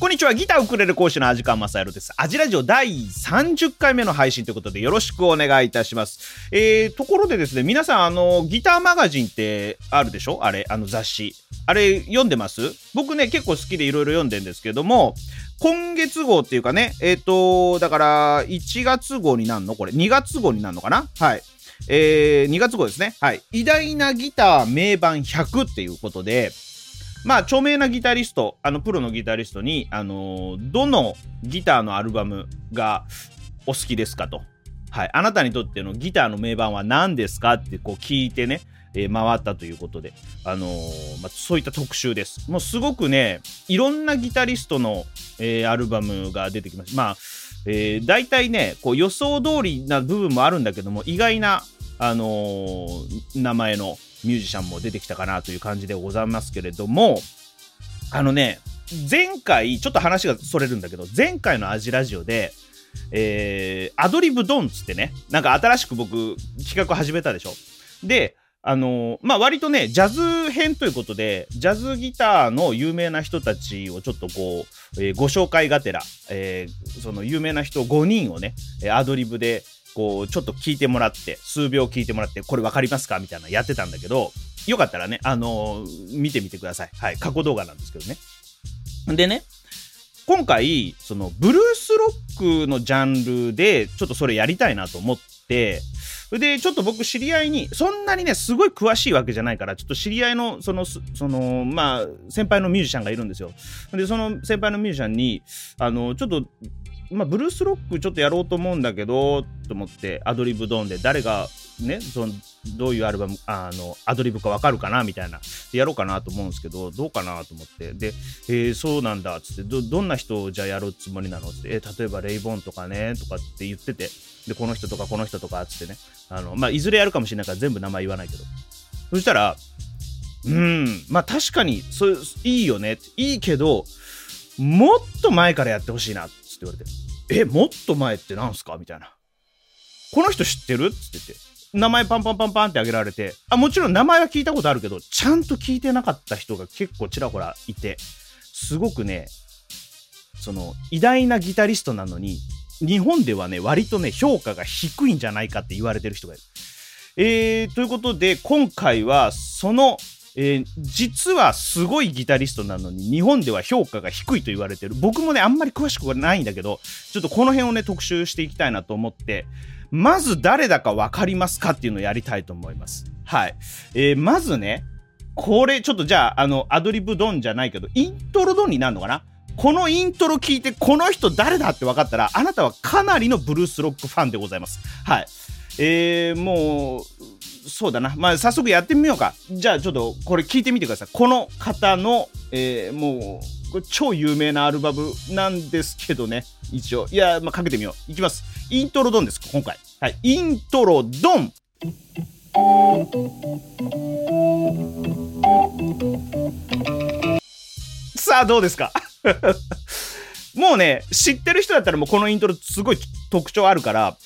こんにちは。ギターウクレレ講師のアジカンマサヤロです。アジラジオ第30回目の配信ということでよろしくお願いいたします。えー、ところでですね皆さんあのギターマガジンってあるでしょ？あれあの雑誌。あれ読んでます？僕ね結構好きでいろいろ読んでんですけども今月号っていうかねえっ、ー、とだから1月号になるの？これ。2月号になるのかな？はい。えー、2月号ですね。はい。偉大なギター名盤100っていうことで、まあ、著名なギタリスト、あの、プロのギタリストに、あのー、どのギターのアルバムがお好きですかと。はい。あなたにとってのギターの名盤は何ですかってこう聞いてね、えー、回ったということで、あのー、まあ、そういった特集です。もうすごくね、いろんなギタリストの、えー、アルバムが出てきます。まあ、えー、大体ね、こう予想通りな部分もあるんだけども、意外な、あの、名前のミュージシャンも出てきたかなという感じでございますけれども、あのね、前回、ちょっと話がそれるんだけど、前回のアジラジオで、えー、アドリブドンつってね、なんか新しく僕企画始めたでしょ。で、あのー、まあ、割とね、ジャズ編ということで、ジャズギターの有名な人たちをちょっとこう、えー、ご紹介がてら、えー、その有名な人5人をね、アドリブでこう、ちょっと聞いてもらって、数秒聞いてもらって、これ分かりますかみたいなやってたんだけど、よかったらね、あのー、見てみてください。はい。過去動画なんですけどね。でね、今回、その、ブルースロックのジャンルで、ちょっとそれやりたいなと思って、で、ちょっと僕知り合いに、そんなにね、すごい詳しいわけじゃないから、ちょっと知り合いの、その、その、まあ、先輩のミュージシャンがいるんですよ。で、その先輩のミュージシャンに、あの、ちょっと、まあ、ブルースロックちょっとやろうと思うんだけど、と思って、アドリブドーンで誰が、ね、そのどういうアルバム、あの、アドリブかわかるかなみたいな、やろうかなと思うんですけど、どうかなと思って、で、えー、そうなんだっ、つって、ど、どんな人をじゃあやるつもりなのって、えー、例えばレイボンとかね、とかって言ってて、で、この人とかこの人とかっ、つってね、あの、まあ、いずれやるかもしれないから全部名前言わないけど、そしたら、うん、まあ確かに、そう、いいよね、いいけど、もっと前からやってほしいなっ、つって言われて。え、もっと前ってなんすかみたいな。この人知ってる？って言って。名前パンパンパンパンってあげられて、あ、もちろん名前は聞いたことあるけど、ちゃんと聞いてなかった人が結構ちらほらいて、すごくね、その、偉大なギタリストなのに、日本ではね、割とね、評価が低いんじゃないかって言われてる人がいる。えー、ということで、今回は、その、えー、実はすごいギタリストなのに日本では評価が低いと言われてる僕もねあんまり詳しくはないんだけどちょっとこの辺をね特集していきたいなと思ってまず誰だか分かりますかっていうのをやりたいと思いますはい、えー、まずねこれちょっとじゃああのアドリブドンじゃないけどイントロドンになるのかな？このイントロ聞いてこの人誰だって分かったらあなたはかなりのブルースロックファンでございますはいえー、もうそうだな。まあ、早速やってみようか。じゃあ、ちょっと、これ聞いてみてください。この方の、えー、もう、超有名なアルバムなんですけどね。一応。いや、まあ、かけてみよう。いきます。イントロドンです、今回。はい。イントロドンさあ、どうですか？もうね、知ってる人だったらもうこのイントロすごい特徴あるから、あ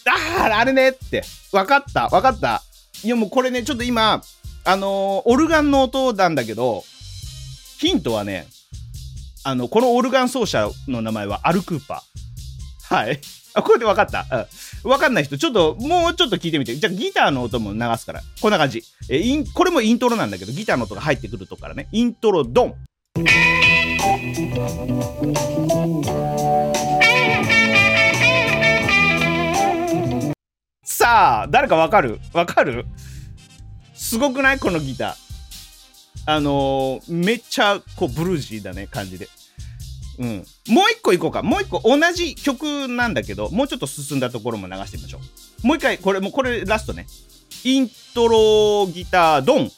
あ、あれねって、分かった、分かった。いやもうこれね、ちょっと今、あのー、オルガンの音なんだけど、ヒントはね、あの、このオルガン奏者の名前はアル・クーパー。はい。あ、これで分かった。うん。分かんない人、ちょっと、もうちょっと聞いてみて。じゃあ、ギターの音も流すから。こんな感じ。え、イン、これもイントロなんだけど、ギターの音が入ってくるとこからね。イントロ、ドン。さあ、誰かわかる？わかる？すごくない？このギター。あのー、めっちゃ、こう、ブルージーだね、感じで。うん。もう一個いこうか。もう一個、同じ曲なんだけど、もうちょっと進んだところも流してみましょう。もう一回、これ、もうこれラストね。イントロギター、ドン。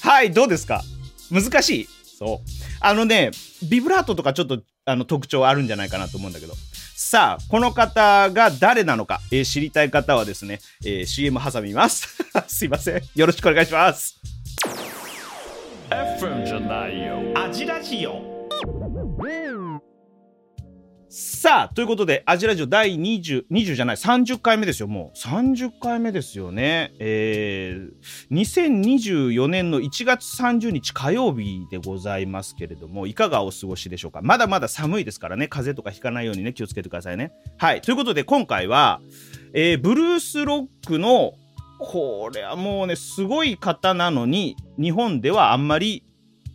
はい、どうですか？難しい？そう。あのね、ビブラートとかちょっとあの特徴あるんじゃないかなと思うんだけど。さあ、この方が誰なのか、えー、知りたい方はですね、えー、CM 挟みます。すいません。よろしくお願いします。FM じゃないよ。アジラジオ。さあ、ということで、アジラジオ第20、20じゃない、30回目ですよ、もう。30回目ですよね。えー、2024年の1月30日火曜日でございますけれども、いかがお過ごしでしょうか？まだまだ寒いですからね、風邪とかひかないようにね、気をつけてくださいね。はい。ということで、今回は、えー、ブルースロックの、これはもうね、すごい方なのに、日本ではあんまり、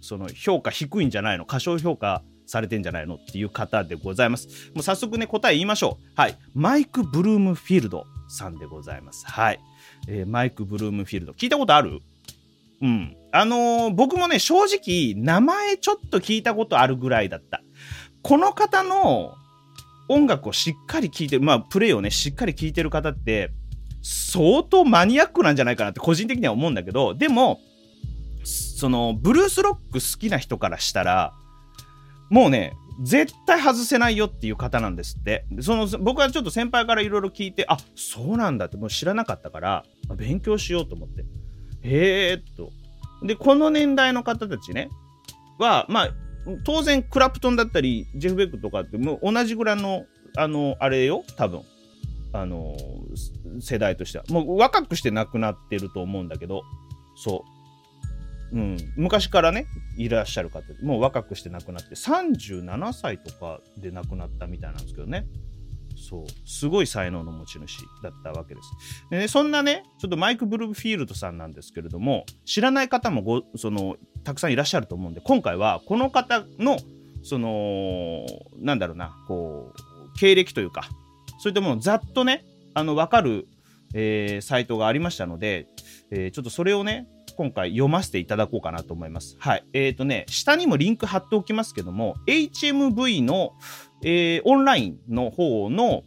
その評価低いんじゃないの？過小評価されてんじゃないのっていう方でございます。もう早速ね、答え言いましょう。はい。マイク・ブルームフィールドさんでございます。はい。えー、マイク・ブルームフィールド。聞いたことある？うん。あのー、僕もね、正直、名前ちょっと聞いたことあるぐらいだった。この方の音楽をしっかり聴いてる、まあ、プレイをね、しっかり聴いてる方って、相当マニアックなんじゃないかなって個人的には思うんだけど、でも、その、ブルースロック好きな人からしたら、もうね、絶対外せないよっていう方なんですって。その僕はちょっと先輩からいろいろ聞いて、あそうなんだってもう知らなかったから、勉強しようと思って。へえっと。で、この年代の方たちね、は、まあ、当然クラプトンだったり、ジェフ・ベックとかってもう同じぐらいの、あの、あれよ、多分。あの、世代としては。もう若くして亡くなってると思うんだけど、そう。うん、昔からねいらっしゃる方もう若くして亡くなって37歳とかで亡くなったみたいなんですけどね。そう。すごい才能の持ち主だったわけです。で、ね、そんなねちょっとマイク・ブルーフィールドさんなんですけれども知らない方もごそのたくさんいらっしゃると思うんで今回はこの方のそのなんだろうなこう経歴というかそういったものをざっとねあの分かる、えー、サイトがありましたので、えー、ちょっとそれをね今回読ませていただこうかなと思います。はい。えっ、ー、とね、下にもリンク貼っておきますけども、HMV の、えー、オンラインの方の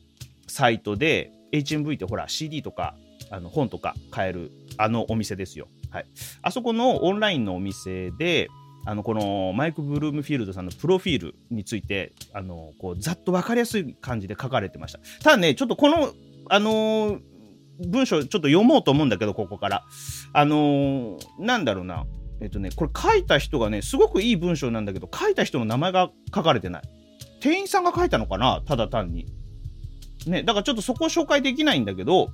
サイトで、HMV ってほら CD とかあの本とか買えるあのお店ですよ。はい。あそこのオンラインのお店で、あのこのマイク・ブルームフィールドさんのプロフィールについてあのこうざっと分かりやすい感じで書かれてました。ただね、ちょっとこの、あのー、文章ちょっと読もうと思うんだけど、ここから。あのー、なんだろうな。えっとね、これ書いた人がね、すごくいい文章なんだけど、書いた人の名前が書かれてない。店員さんが書いたのかな？ただ単に。ね、だからちょっとそこを紹介できないんだけど、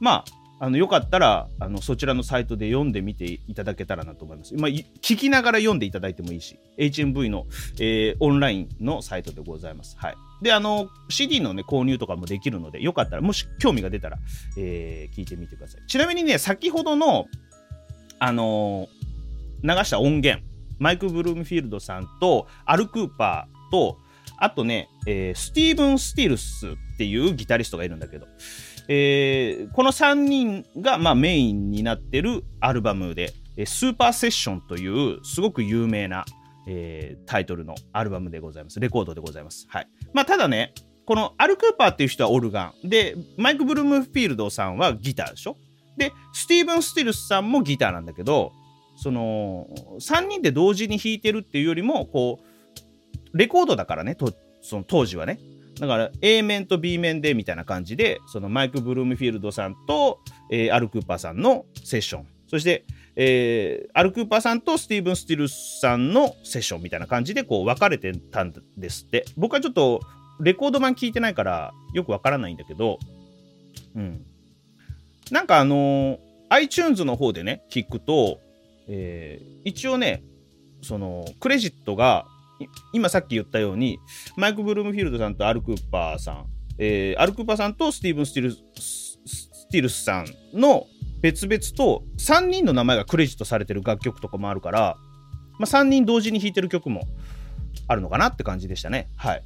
まあ、あの、よかったら、あの、そちらのサイトで読んでみていただけたらなと思います。まあ、聞きながら読んでいただいてもいいし、HMV の、えー、オンラインのサイトでございます。はい。で、あの、CD のね、購入とかもできるので、よかったら、もし興味が出たら、えー、聞いてみてください。ちなみにね、先ほどの、あのー、流した音源、マイク・ブルームフィールドさんと、アル・クーパーと、あとね、えー、スティーブン・スティルスっていうギタリストがいるんだけど、えー、この3人が、まあ、メインになってるアルバムで、スーパーセッションというすごく有名な、えー、タイトルのアルバムでございます。レコードでございます。はい。まあ、ただね、このアル・クーパーっていう人はオルガン。で、マイク・ブルームフィールドさんはギターでしょ？で、スティーブン・スティルスさんもギターなんだけど、その、3人で同時に弾いてるっていうよりも、こう、レコードだからね、とその当時はね。だから A 面と B 面でみたいな感じで、そのマイク・ブルームフィールドさんと、えー、アル・クーパーさんのセッション。そして、えー、アル・クーパーさんとスティーブン・スティルスさんのセッションみたいな感じでこう分かれてたんですって。僕はちょっとレコード版聞いてないからよくわからないんだけど、うん。なんかあのー、iTunes の方でね、聞くと、えー、一応ね、その、クレジットが、今さっき言ったように、マイク・ブルームフィールドさんとアル・クーパーさん、えー、アル・クーパーさんとスティーブン・スティルス、ティルスさんの別々と3人の名前がクレジットされてる楽曲とかもあるから、まあ、3人同時に弾いてる曲もあるのかなって感じでしたね。はい。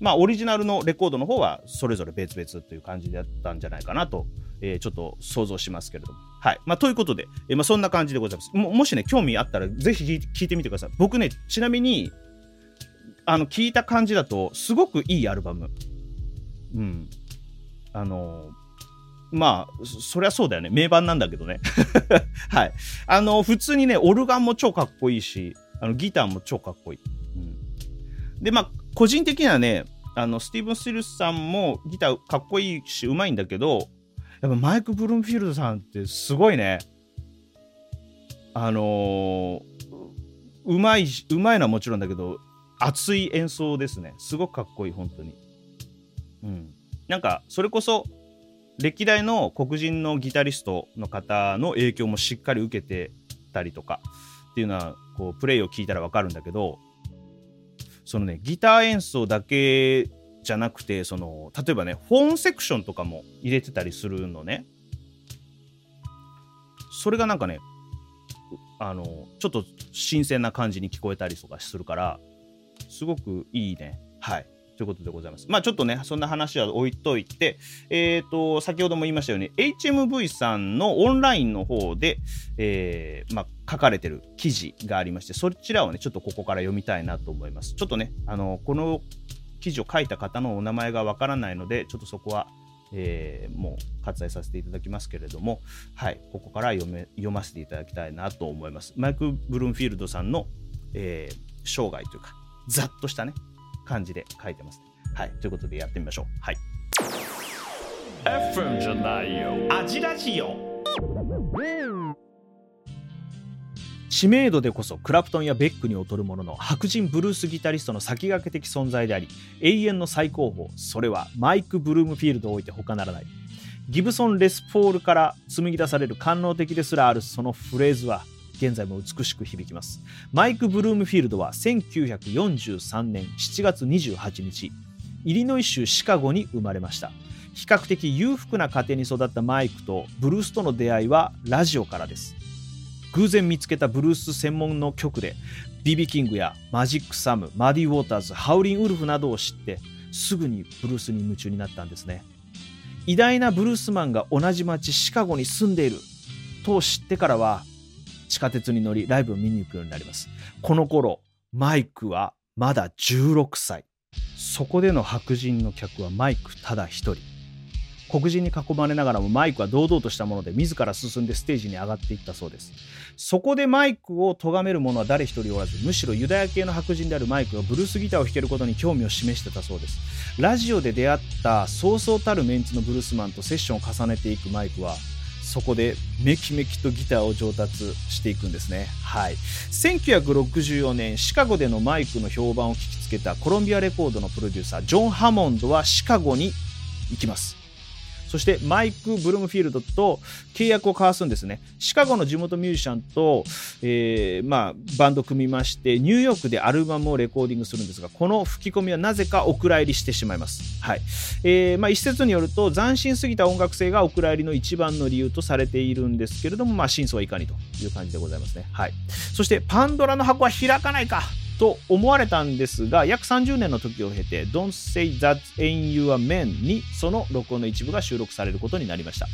まあ、オリジナルのレコードの方はそれぞれ別々という感じだったんじゃないかなと、えー、ちょっと想像しますけれども。はい。まあ、ということで、えー、まあ、そんな感じでございます。ももしね、興味あったら、ぜひ聞いてみてください。僕ね、ちなみに、あの、聞いた感じだと、すごくいいアルバム。うん。あのまあ、そりゃそうだよね。名盤なんだけどね。はい。あの、普通にね、オルガンも超かっこいいし、あのギターも超かっこいい。うん、で、まあ、個人的にはね、あの、スティーブン・スティルスさんもギターかっこいいし、うまいんだけど、やっぱマイク・ブルームフィールドさんってすごいね。あのー、うまい、うまいのはもちろんだけど、熱い演奏ですね。すごくかっこいい、本当に。うん。なんか、それこそ、歴代の黒人のギタリストの方の影響もしっかり受けてたりとかっていうのは、こう、プレイを聞いたらわかるんだけど、そのね、ギター演奏だけじゃなくて、その、例えばね、ホーンセクションとかも入れてたりするのね。それがなんかね、あの、ちょっと新鮮な感じに聞こえたりとかするから、すごくいいね。はい。ということでございます。まあちょっとね、そんな話は置いといて、えっ、と、先ほども言いましたように、HMV さんのオンラインの方で、えーまあ、書かれてる記事がありまして、そちらをね、ちょっとここから読みたいなと思います。ちょっとね、あの、この記事を書いた方のお名前がわからないので、ちょっとそこは、えーもう割愛させていただきますけれども、はい、ここから読め読ませていただきたいなと思います。マイク・ブルームフィールドさんの、えー生涯というか、ざっとしたね、感じで書いてます、はい、ということでやってみましょう。はい。FM じゃないよ。アジラジオ。知名度でこそクラプトンやベックに劣るものの白人ブルースギタリストの先駆け的存在であり永遠の最高峰。それはマイク・ブルームフィールドを置いて他ならない。ギブソン・レスポールから紡ぎ出される官能的ですらあるそのフレーズは現在も美しく響きます。マイク・ブルームフィールドは1943年7月28日イリノイ州シカゴに生まれました。比較的裕福な家庭に育ったマイクとブルースとの出会いはラジオからです。偶然見つけたブルース専門の曲で BB キングやマジック・サムマディ・ウォーターズハウリン・ウルフなどを知ってすぐにブルースに夢中になったんですね。偉大なブルースマンが同じ町シカゴに住んでいると知ってからは地下鉄に乗りライブを見に行くようになります。この頃マイクはまだ16歳。そこでの白人の客はマイクただ一人。黒人に囲まれながらもマイクは堂々としたもので自ら進んでステージに上がっていったそうです。そこでマイクを咎める者は誰一人おらずむしろユダヤ系の白人であるマイクがブルースギターを弾けることに興味を示してたそうです。ラジオで出会ったそうそうたるメンツのブルースマンとセッションを重ねていくマイクはそこでメキメキとギターを上達していくんですね。はい。1964年、シカゴでのマイクの評判を聞きつけたコロンビアレコードのプロデューサー、ジョン・ハモンドはシカゴに行きます。そしてマイク・ブルームフィールドと契約を交わすんですね。シカゴの地元ミュージシャンと、えーまあ、バンド組みまして、ニューヨークでアルバムをレコーディングするんですが、この吹き込みはなぜかお蔵入りしてしまいます。はい。えーまあ、一説によると、斬新すぎた音楽性がお蔵入りの一番の理由とされているんですけれども、まあ、真相はいかにという感じでございますね。はい。そして、パンドラの箱は開かないかと思われたんですが、約30年の時を経て、Don't Say That Ain't Your Man にその録音の一部が収録されることになりました。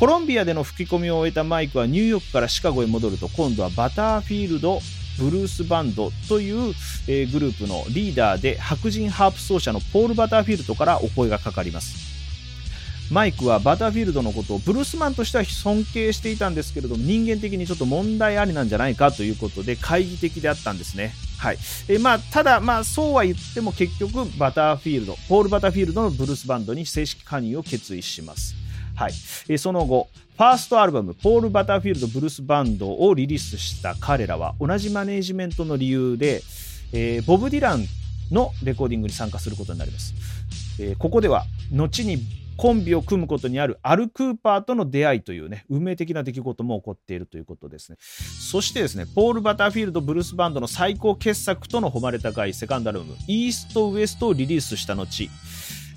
コロンビアでの吹き込みを終えたマイクはニューヨークからシカゴへ戻ると、今度はバターフィールドブルースバンドという、えーグループのリーダーで白人ハープ奏者のポール・バターフィールドからお声がかかります。マイクはバターフィールドのことをブルースマンとしては尊敬していたんですけれども人間的にちょっと問題ありなんじゃないかということで懐疑的であったんですね。はいえーまあ、ただ、まあ、そうは言っても結局バターフィールドポール・バターフィールドのブルースバンドに正式加入を決意します。はいえーその後ファーストアルバム「ポール・バターフィールド・ブルースバンド」をリリースした彼らは同じマネージメントの理由で、えーボブ・ディランのレコーディングに参加することになります。えーここでは後にコンビを組むことにあるアル・クーパーとの出会いというね運命的な出来事も起こっているということですね。そしてですねポール・バターフィールド・ブルースバンドの最高傑作との誉れ高いセカンドアルバム「イースト・ウエスト」をリリースした後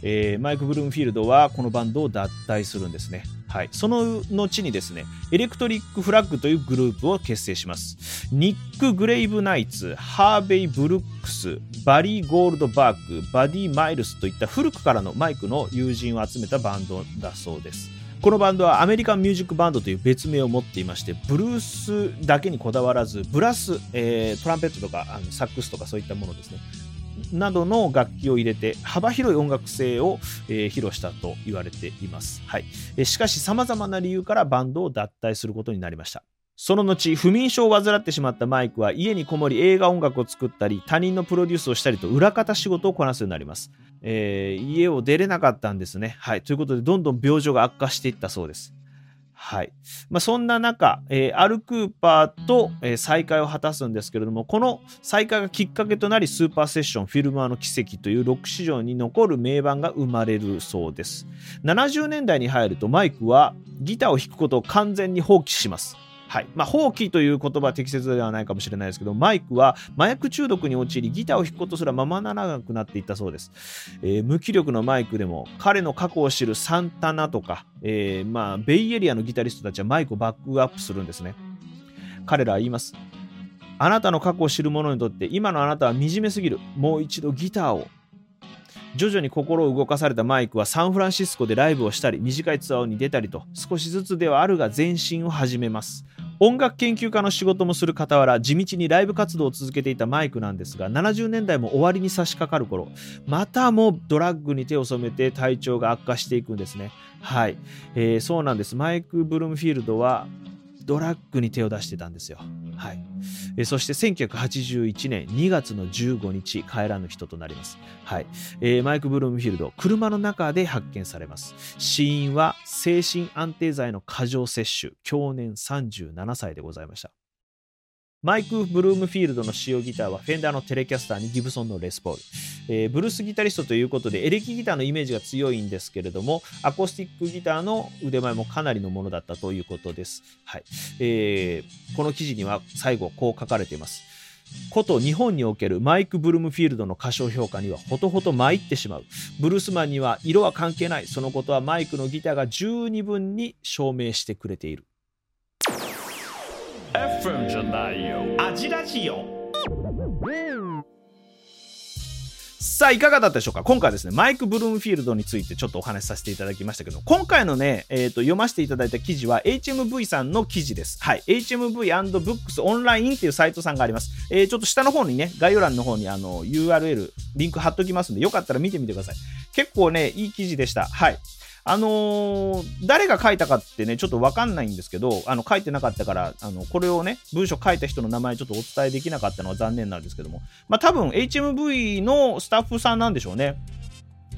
えーマイク・ブルームフィールドはこのバンドを脱退するんですね。はい、その後にですね、エレクトリック・フラッグというグループを結成します。ニック・グレイブ・ナイツ、ハーベイ・ブルックス、バリー・ゴールドバーク、バディ・マイルスといった古くからのマイクの友人を集めたバンドだそうです。このバンドはアメリカンミュージックバンドという別名を持っていまして、ブルースだけにこだわらず、ブラス、えートランペットとかあのサックスとかそういったものですね。などの楽器を入れて幅広い音楽性を、えー披露したと言われています。はい、えしかし様々な理由からバンドを脱退することになりました。その後、不眠症を患ってしまったマイクは家にこもり映画音楽を作ったり、他人のプロデュースをしたりと裏方仕事をこなすようになります。えー家を出れなかったんですね。はい。ということで、どんどん病状が悪化していったそうです。はい。まあ、そんな中、えー、アル・クーパーと、えー、再会を果たすんですけれども、この再会がきっかけとなり、スーパーセッション、フィルマーの奇跡というロック史上に残る名盤が生まれるそうです。70年代に入ると、マイクはギターを弾くことを完全に放棄します。はい。まあ、放棄という言葉は適切ではないかもしれないですけど、マイクは麻薬中毒に陥り、ギターを弾くことすらままならなくなっていったそうです。えー、無気力のマイクでも、彼の過去を知るサンタナとか、えー、まあ、ベイエリアのギタリストたちはマイクをバックアップするんですね。彼らは言います。あなたの過去を知る者にとって、今のあなたは惨めすぎる。もう一度ギターを徐々に心を動かされたマイクはサンフランシスコでライブをしたり短いツアーに出たりと少しずつではあるが前進を始めます。音楽研究家の仕事もする傍ら地道にライブ活動を続けていたマイクなんですが70年代も終わりに差し掛かる頃またもドラッグに手を染めて体調が悪化していくんですね。はい、えー、そうなんです。マイク・ブルームフィールドはドラッグに手を出してたんですよ。はい。えそして1981年2月の15日、帰らぬ人となります。はい。えー、マイク・ブルームフィールド、車の中で発見されます。死因は精神安定剤の過剰摂取、享年37歳でございました。マイク・ブルームフィールドの使用ギターはフェンダーのテレキャスターにギブソンのレスポール、えー、ブルースギタリストということでエレキギターのイメージが強いんですけれどもアコースティックギターの腕前もかなりのものだったということです、はい。えー、この記事には最後こう書かれています。こと日本におけるマイク・ブルームフィールドの歌唱評価にはほとほと参ってしまう。ブルースマンには色は関係ない。そのことはマイクのギターが十二分に証明してくれている。FM じゃないよアジラジオさあ、いかがだったでしょうか？今回はですね、マイク・ブルームフィールドについてちょっとお話しさせていただきましたけど、今回のね、えーと、読ませていただいた記事は HMV さんの記事です。はい。HMV&Books オンラインっていうサイトさんがあります。えー、ちょっと下の方にね、概要欄の方にあの URL、リンク貼っときますんで、よかったら見てみてください。結構ね、いい記事でした。はい。あのー、誰が書いたかってね、ちょっとわかんないんですけど、あの、書いてなかったから、あの、これをね、文章書いた人の名前ちょっとお伝えできなかったのは残念なんですけども、まあ多分 HMV のスタッフさんなんでしょうね。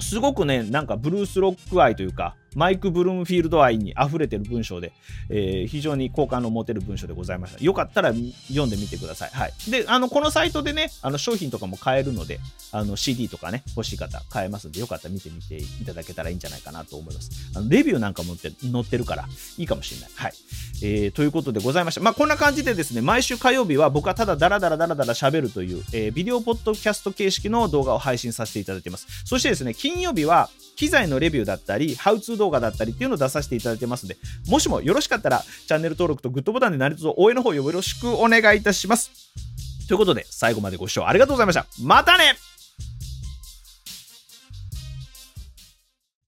すごくね、なんかブルースロック愛というか、マイク・ブルームフィールド愛に溢れてる文章で、えー、非常に好感の持てる文章でございました。よかったら読んでみてください。はい。で、あの、このサイトでね、あの商品とかも買えるので、あの CD とかね、欲しい方買えますんで、よかったら見てみていただけたらいいんじゃないかなと思います。あのレビューなんかも載ってるから、いいかもしれない。はい。えー、ということでございました。まあ、こんな感じでですね、毎週火曜日は僕はただダラダラダラダラ喋るという、えー、ビデオポッドキャスト形式の動画を配信させていただいています。そしてですね、金曜日は機材のレビューだったり、ハウツー動画だったりっていうのを出させていただいてますので、もしもよろしかったら、チャンネル登録とグッドボタンで何卒応援の方よろしくお願いいたします。ということで、最後までご視聴ありがとうございました。またね